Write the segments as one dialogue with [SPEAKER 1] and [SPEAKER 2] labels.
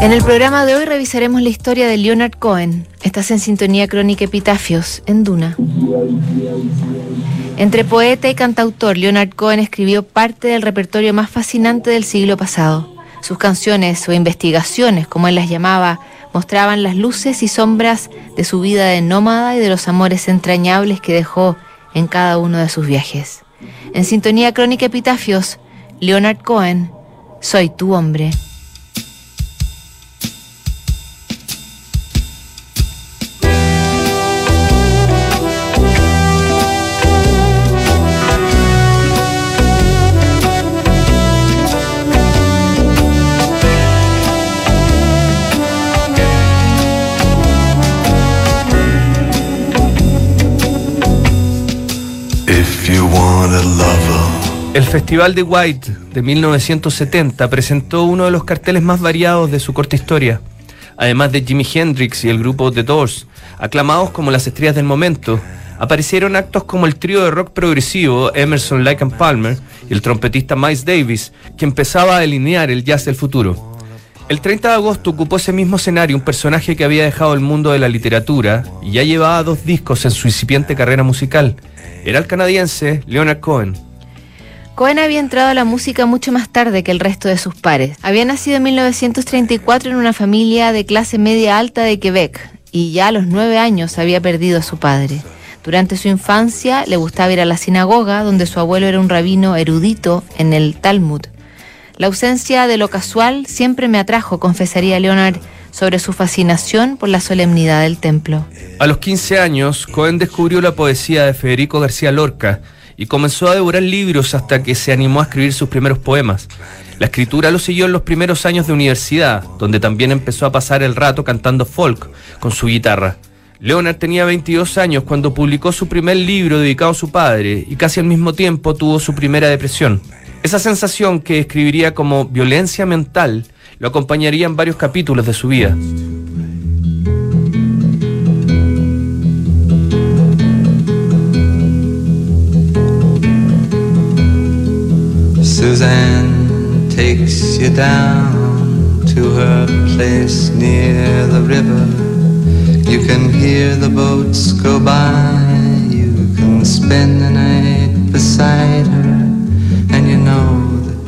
[SPEAKER 1] En el programa de hoy revisaremos la historia de Leonard Cohen. Estás en sintonía crónica Epitafios, en Duna. Entre poeta y cantautor, Leonard Cohen escribió parte del repertorio más fascinante del siglo pasado. Sus canciones o investigaciones, como él las llamaba, mostraban las luces y sombras de su vida de nómada y de los amores entrañables que dejó en cada uno de sus viajes. En sintonía crónica Epitafios, Leonard Cohen, Soy tu hombre.
[SPEAKER 2] El Festival de White de 1970 presentó uno de los carteles más variados de su corta historia. Además de Jimi Hendrix y el grupo The Doors, aclamados como las estrellas del momento, aparecieron actos como el trío de rock progresivo Emerson, Lake and Palmer y el trompetista Miles Davis, que empezaba a delinear el jazz del futuro. El 30 de agosto ocupó ese mismo escenario un personaje que había dejado el mundo de la literatura y ya llevaba dos discos en su incipiente carrera musical. Era el canadiense Leonard Cohen.
[SPEAKER 1] Cohen había entrado a la música mucho más tarde que el resto de sus pares. Había nacido en 1934 en una familia de clase media alta de Quebec y ya a los nueve años había perdido a su padre. Durante su infancia le gustaba ir a la sinagoga, donde su abuelo era un rabino erudito en el Talmud. La ausencia de lo casual siempre me atrajo, confesaría Leonard sobre su fascinación por la solemnidad del templo.
[SPEAKER 2] A los 15 años, Cohen descubrió la poesía de Federico García Lorca y comenzó a devorar libros hasta que se animó a escribir sus primeros poemas. La escritura lo siguió en los primeros años de universidad, donde también empezó a pasar el rato cantando folk con su guitarra. Leonard tenía 22 años cuando publicó su primer libro dedicado a su padre y casi al mismo tiempo tuvo su primera depresión. Esa sensación que escribiría como violencia mental lo acompañaría en varios capítulos de su vida.
[SPEAKER 3] Suzanne takes you down to her place near the river. You can hear the boats go by, you can spend the night beside her,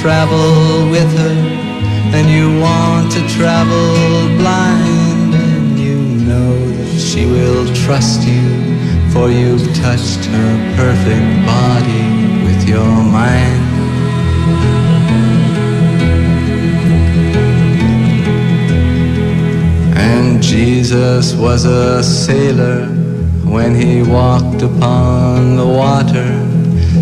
[SPEAKER 3] travel with her, and you want to travel blind, and you know that she will trust you for you've touched her perfect body with your mind. And Jesus was a sailor when he walked upon the water.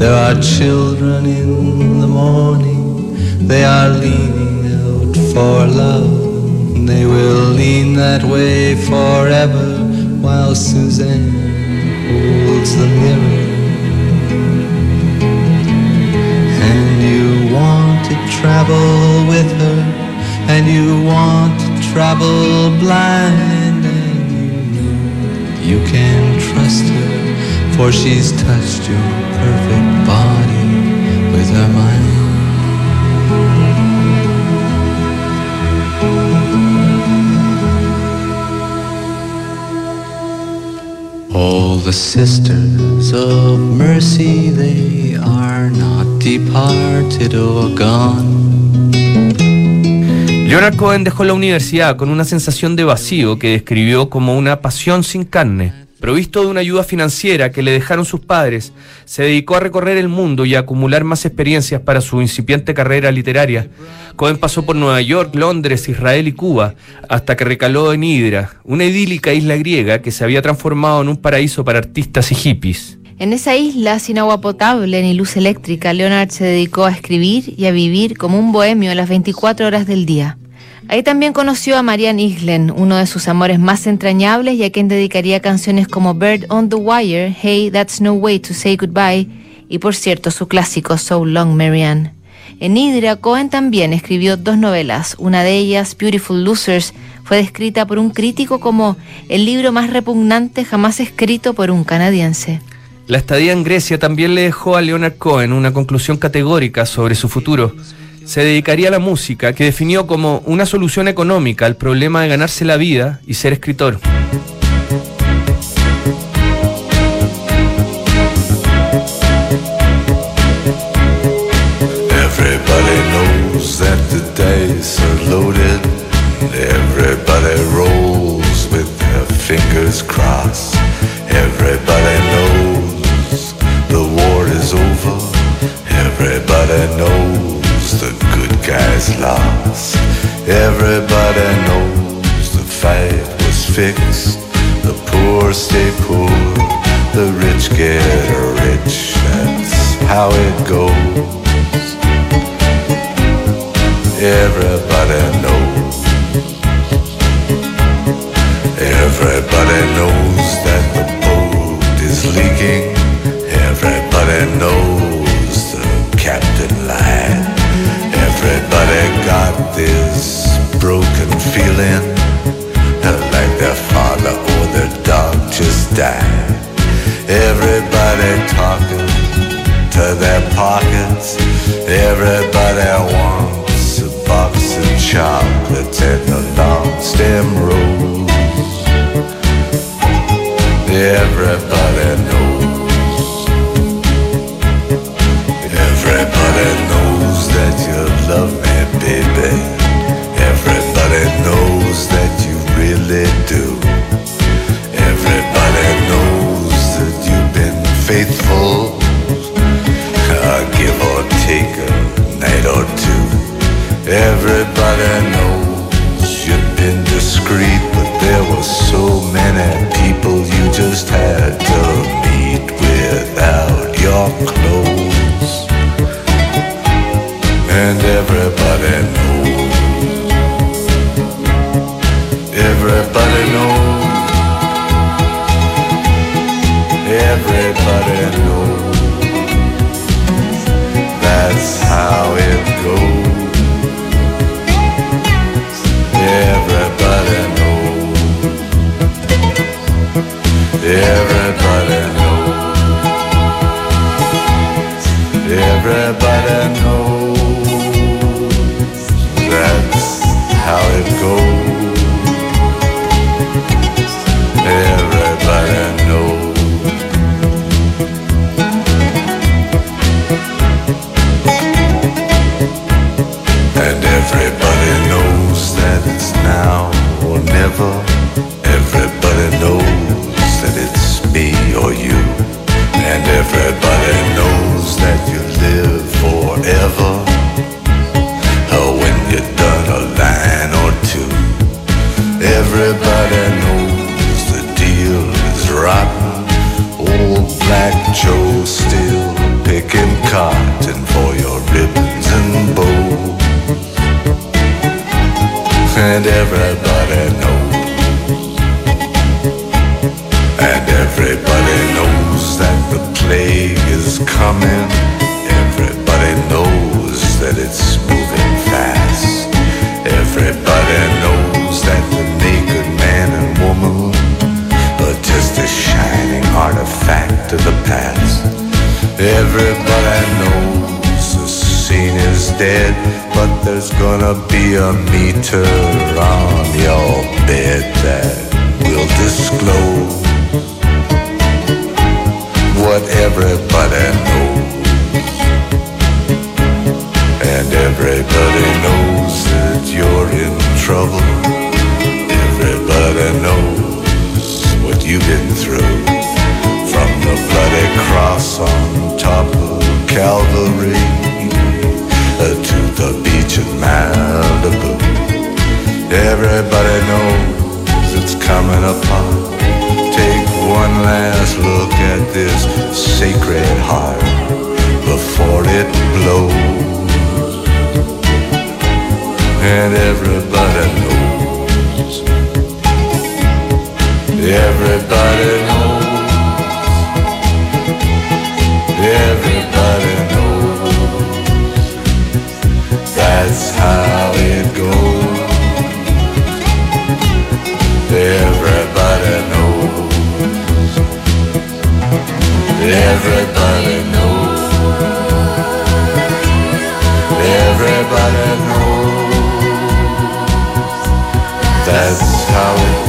[SPEAKER 3] There are children in the morning. They are leaning out for love. They will lean that way forever while Suzanne holds the mirror. And you want to travel with her, and you want to travel blind, and you know you can trust her, for she's touched your perfect the of mercy, they are not departed or gone.
[SPEAKER 2] Leonard Cohen dejó la universidad con una sensación de vacío que describió como una pasión sin carne. Provisto de una ayuda financiera que le dejaron sus padres, se dedicó a recorrer el mundo y a acumular más experiencias para su incipiente carrera literaria. Cohen pasó por Nueva York, Londres, Israel y Cuba, hasta que recaló en Hydra, una idílica isla griega que se había transformado en un paraíso para artistas y hippies.
[SPEAKER 1] En esa isla, sin agua potable ni luz eléctrica, Leonard se dedicó a escribir y a vivir como un bohemio las 24 horas del día. Ahí también conoció a Marianne Islen, uno de sus amores más entrañables y a quien dedicaría canciones como Bird on the Wire, Hey, That's No Way to Say Goodbye y por cierto su clásico So Long Marianne. En Hydra, Cohen también escribió dos novelas, una de ellas, Beautiful Losers, fue descrita por un crítico como el libro más repugnante jamás escrito por un canadiense.
[SPEAKER 2] La estadía en Grecia también le dejó a Leonard Cohen una conclusión categórica sobre su futuro. Se dedicaría a la música, que definió como una solución económica al problema de ganarse la vida y ser escritor.
[SPEAKER 4] Everybody knows that the dice are loaded. Everybody rolls with their fingers crossed. Everybody guys lost. Everybody knows the fight was fixed. The poor stay poor. The rich get rich. That's how it goes. Everybody Everybody knows you've been discreet, but there were so many people you just had to meet without your clothes. And everybody knows. Everybody knows. Everybody knows. That's how it goes. Everybody knows. Everybody knows. Everybody knows. That it's me or you. And everybody knows that you live forever. Oh, when you're done a line or two. Everybody knows the deal is rotten. Old Black Joe still picking cotton for your ribbons and bows. And everybody knows. Plague is coming. Everybody knows that it's moving fast. Everybody knows that the naked man and woman are just a shining artifact of the past. Everybody knows the scene is dead, but there's gonna be a meter on your bed that will disclose forever. That's how it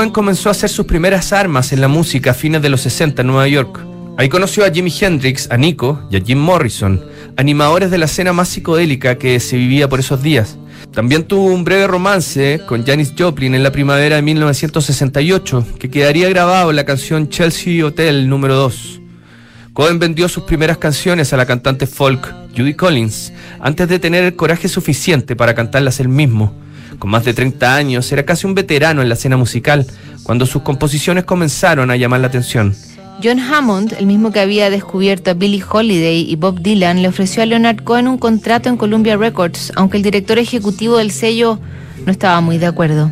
[SPEAKER 2] Cohen comenzó a hacer sus primeras armas en la música a fines de los 60 en Nueva York. Ahí conoció a Jimi Hendrix, a Nico y a Jim Morrison, animadores de la escena más psicodélica que se vivía por esos días. También tuvo un breve romance con Janis Joplin en la primavera de 1968, que quedaría grabado en la canción Chelsea Hotel número 2. Cohen vendió sus primeras canciones a la cantante folk Judy Collins antes de tener el coraje suficiente para cantarlas él mismo. Con más de 30 años, era casi un veterano en la escena musical cuando sus composiciones comenzaron a llamar la atención.
[SPEAKER 1] John Hammond, el mismo que había descubierto a Billie Holiday y Bob Dylan, le ofreció a Leonard Cohen un contrato en Columbia Records, aunque el director ejecutivo del sello no estaba muy de acuerdo.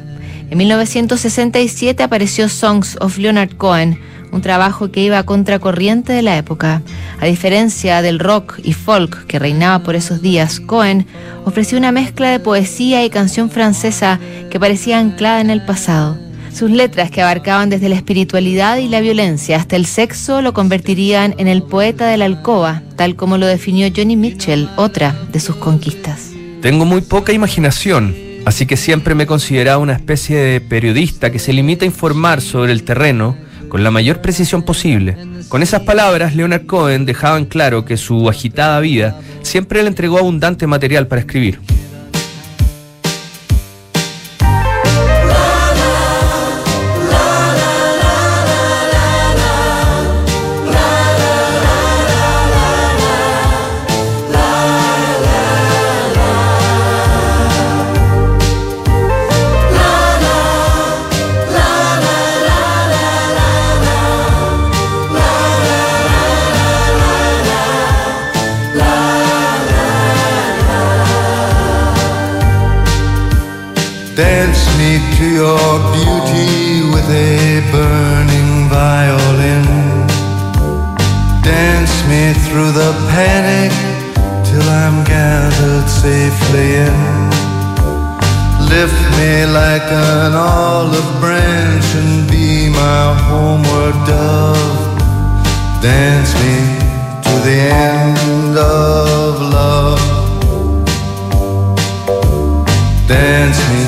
[SPEAKER 1] En 1967 apareció Songs of Leonard Cohen, un trabajo que iba contracorriente de la época. A diferencia del rock y folk que reinaba por esos días, Cohen ofreció una mezcla de poesía y canción francesa que parecía anclada en el pasado. Sus letras, que abarcaban desde la espiritualidad y la violencia hasta el sexo, lo convertirían en el poeta de la alcoba, tal como lo definió Johnny Mitchell, otra de sus conquistas.
[SPEAKER 2] Tengo muy poca imaginación, así que siempre me he considerado una especie de periodista que se limita a informar sobre el terreno con la mayor precisión posible. Con esas palabras, Leonard Cohen dejaba en claro que su agitada vida siempre le entregó abundante material para escribir.
[SPEAKER 4] against me.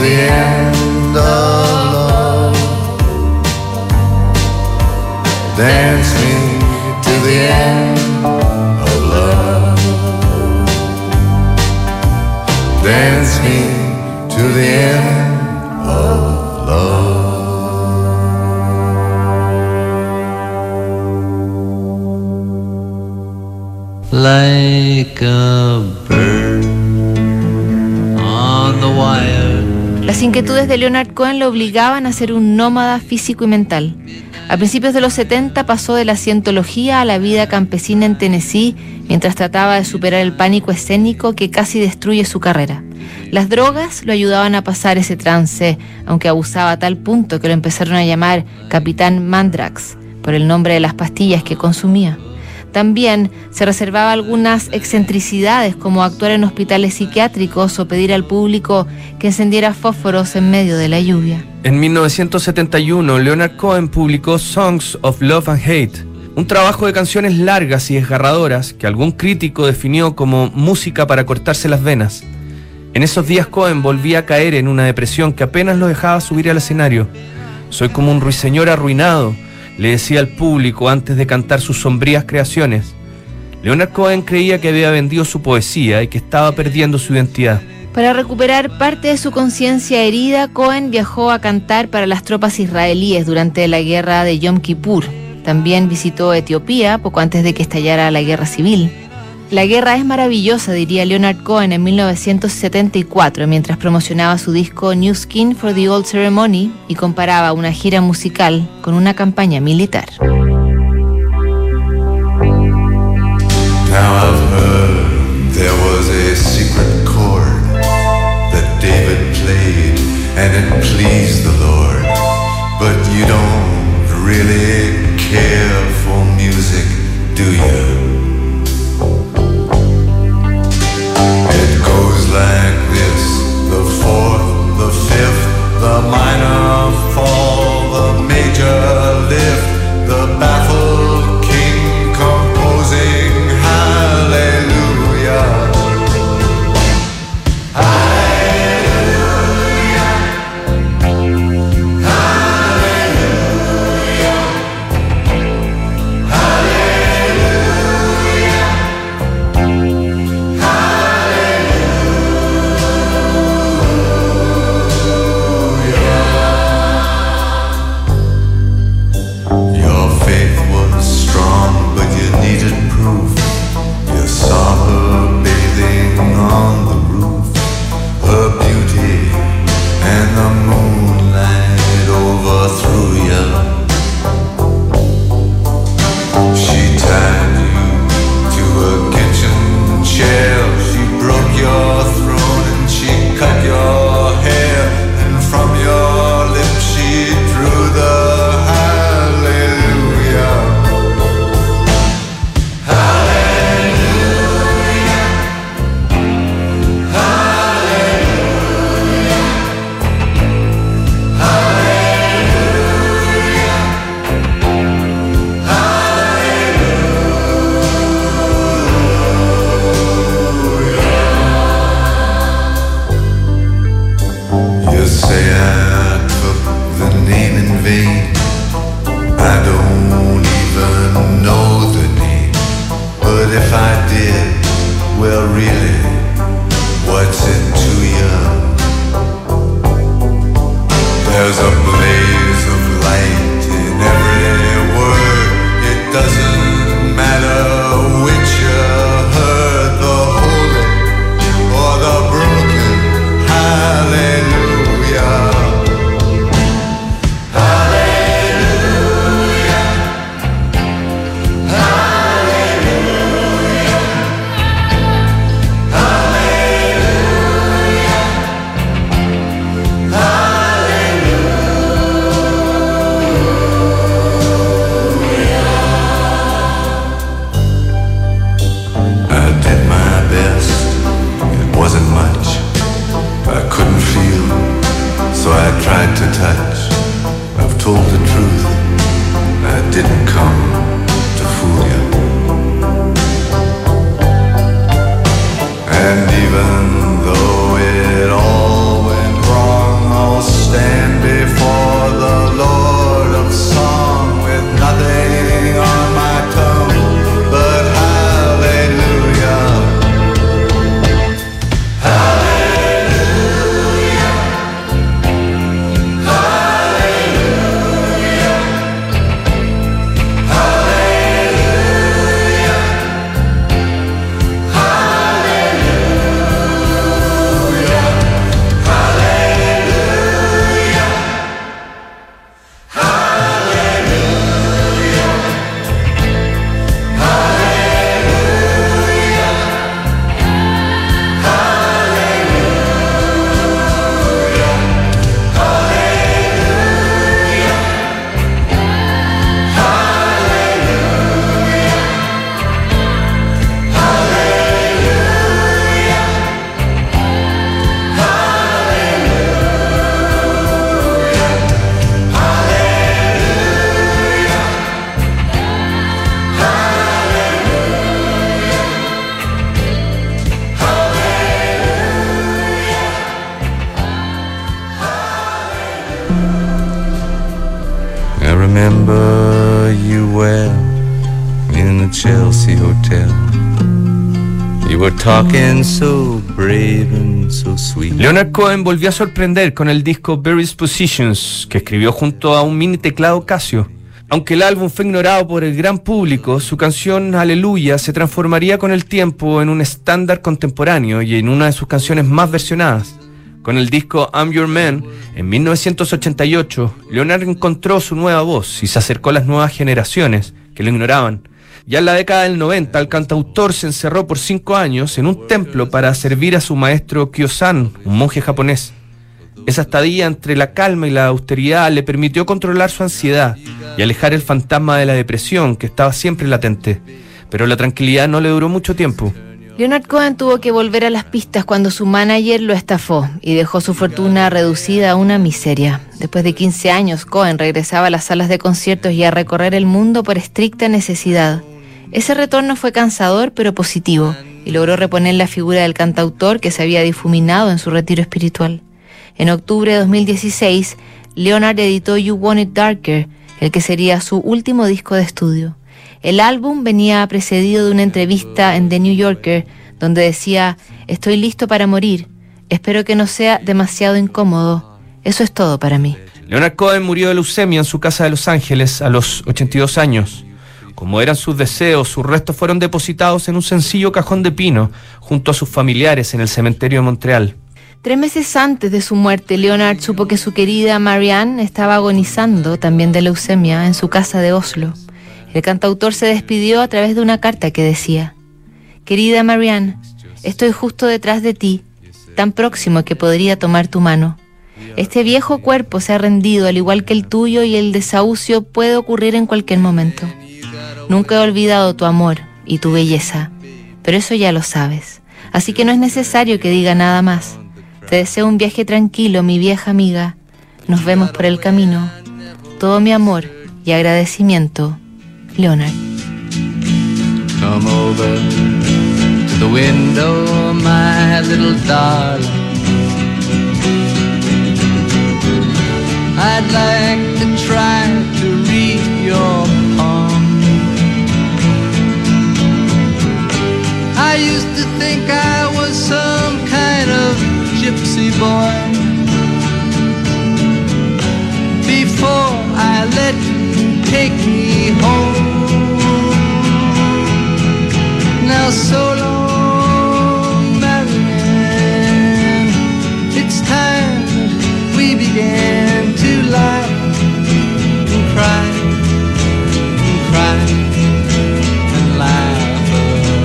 [SPEAKER 4] The end of love. Dance me to the end of love. Dance me to the end
[SPEAKER 1] de Leonard Cohen lo obligaban a ser un nómada físico y mental. A principios de los 70 pasó de la cientología a la vida campesina en Tennessee mientras trataba de superar el pánico escénico que casi destruye su carrera. Las drogas lo ayudaban a pasar ese trance, aunque abusaba a tal punto que lo empezaron a llamar Capitán Mandrax por el nombre de las pastillas que consumía. También se reservaba algunas excentricidades como actuar en hospitales psiquiátricos o pedir al público que encendiera fósforos en medio de la lluvia.
[SPEAKER 2] En 1971, Leonard Cohen publicó Songs of Love and Hate, un trabajo de canciones largas y desgarradoras que algún crítico definió como música para cortarse las venas. En esos días Cohen volvía a caer en una depresión que apenas lo dejaba subir al escenario. Soy como un ruiseñor arruinado, le decía al público antes de cantar sus sombrías creaciones. Leonard Cohen creía que había vendido su poesía y que estaba perdiendo su identidad.
[SPEAKER 1] Para recuperar parte de su conciencia herida, Cohen viajó a cantar para las tropas israelíes durante la guerra de Yom Kippur. También visitó Etiopía poco antes de que estallara la guerra civil. La guerra es maravillosa, diría Leonard Cohen en 1974, mientras promocionaba su disco New Skin for the Old Ceremony y comparaba una gira musical con una campaña militar.
[SPEAKER 4] And it pleased the Lord. But you don't really care for music, do you? Remember you the Chelsea Hotel. You
[SPEAKER 3] were talking so brave and so sweet.
[SPEAKER 2] Leonard Cohen volvió a sorprender con el disco Various Positions, que escribió junto a un mini teclado Casio. Aunque el álbum fue ignorado por el gran público, su canción Aleluya se transformaría con el tiempo en un estándar contemporáneo y en una de sus canciones más versionadas. Con el disco I'm Your Man, en 1988, Leonard encontró su nueva voz y se acercó a las nuevas generaciones que lo ignoraban. Ya en la década del 90, el cantautor se encerró por cinco años en un templo para servir a su maestro Kyosan, un monje japonés. Esa estadía entre la calma y la austeridad le permitió controlar su ansiedad y alejar el fantasma de la depresión que estaba siempre latente. Pero la tranquilidad no le duró mucho tiempo.
[SPEAKER 1] Leonard Cohen tuvo que volver a las pistas cuando su manager lo estafó y dejó su fortuna reducida a una miseria. Después de 15 años, Cohen regresaba a las salas de conciertos y a recorrer el mundo por estricta necesidad. Ese retorno fue cansador pero positivo y logró reponer la figura del cantautor que se había difuminado en su retiro espiritual. En octubre de 2016, Leonard editó You Want It Darker, el que sería su último disco de estudio. El álbum venía precedido de una entrevista en The New Yorker donde decía, estoy listo para morir, espero que no sea demasiado incómodo, eso es todo para mí.
[SPEAKER 2] Leonard Cohen murió de leucemia en su casa de Los Ángeles a los 82 años. Como eran sus deseos, sus restos fueron depositados en un sencillo cajón de pino junto a sus familiares en el cementerio de Montreal.
[SPEAKER 1] Tres meses antes de su muerte, Leonard supo que su querida Marianne estaba agonizando también de leucemia en su casa de Oslo. El cantautor se despidió a través de una carta que decía, Querida Marianne, estoy justo detrás de ti, tan próximo que podría tomar tu mano. Este viejo cuerpo se ha rendido al igual que el tuyo y el desahucio puede ocurrir en cualquier momento. Nunca he olvidado tu amor y tu belleza, pero eso ya lo sabes, así que no es necesario que diga nada más. Te deseo un viaje tranquilo, mi vieja amiga. Nos vemos por el camino. Todo mi amor y agradecimiento, Leonard.
[SPEAKER 3] Come over to the window, my little darling. I'd like to try to read your palm. I used to think I was some kind of gypsy boy. Before I let you take me home. Now so long, Marianne. It's time we began to laugh and cry and cry and laugh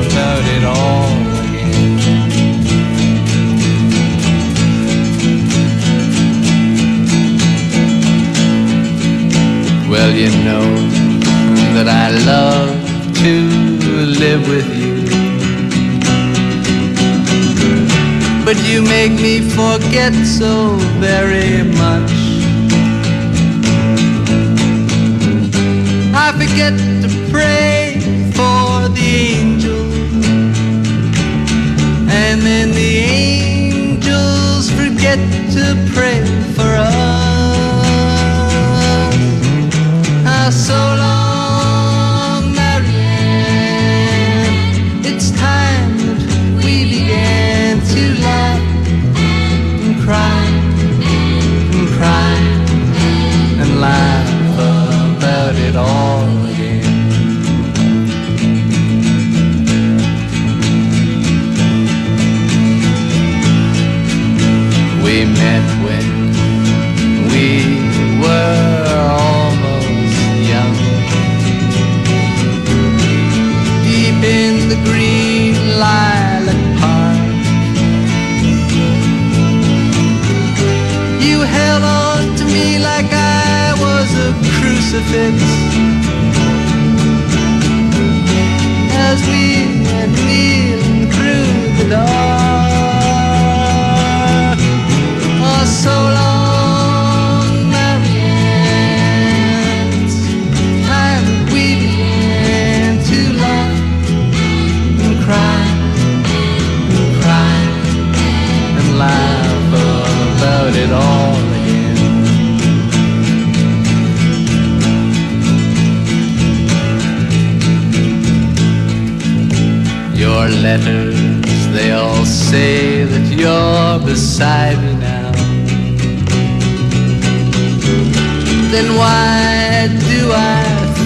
[SPEAKER 3] about it all again. Well, you know that I love to live with you. But you make me forget so very much. I forget to pray for the angels. And then the angels forget to pray for us.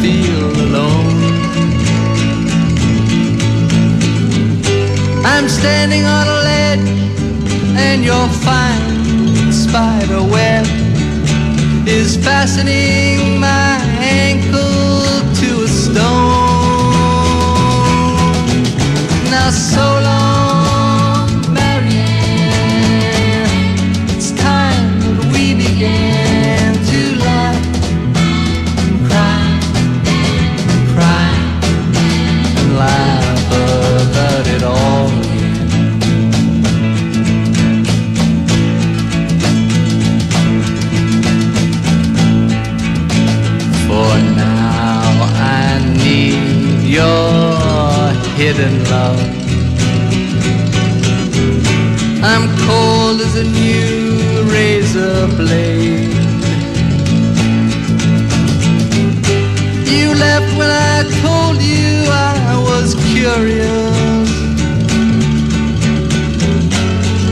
[SPEAKER 3] Feel alone? I'm standing on a ledge and your fine spider web is fastening my ankle to a stone. Now so long, hidden love. I'm cold as a new razor blade. You left when I told you I was curious.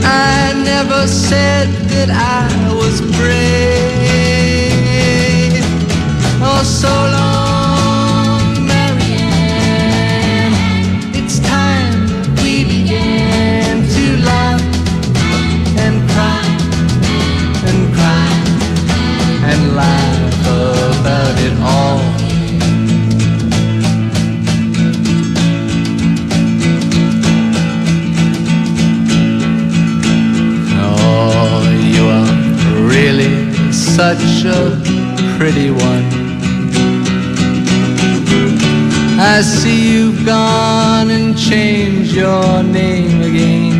[SPEAKER 3] I never said that I was brave. Oh, so long, such a pretty one. I see you've gone and changed your name again.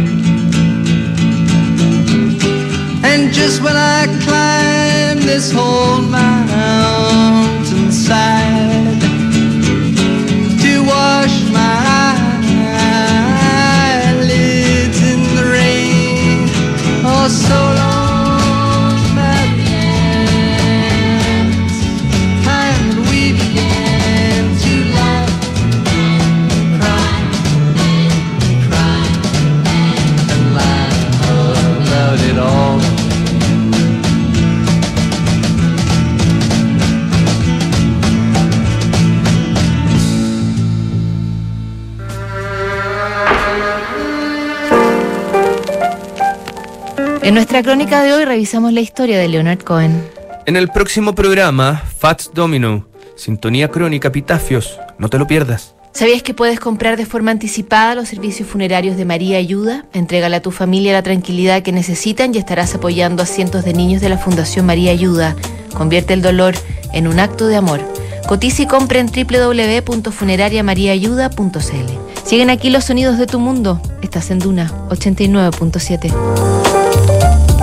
[SPEAKER 3] And just when I climb this whole mountainside
[SPEAKER 1] nuestra crónica de hoy revisamos la historia de Leonard Cohen.
[SPEAKER 2] En el próximo programa, Fats Domino, Sintonía Crónica, Pitafios, no te lo pierdas.
[SPEAKER 1] ¿Sabías que puedes comprar de forma anticipada los servicios funerarios de María Ayuda? Entrégale a tu familia la tranquilidad que necesitan y estarás apoyando a cientos de niños de la Fundación María Ayuda. Convierte el dolor en un acto de amor. Cotiza y compra en www.funerariamariaayuda.cl. Siguen aquí los sonidos de tu mundo. Estás en Duna 89.7.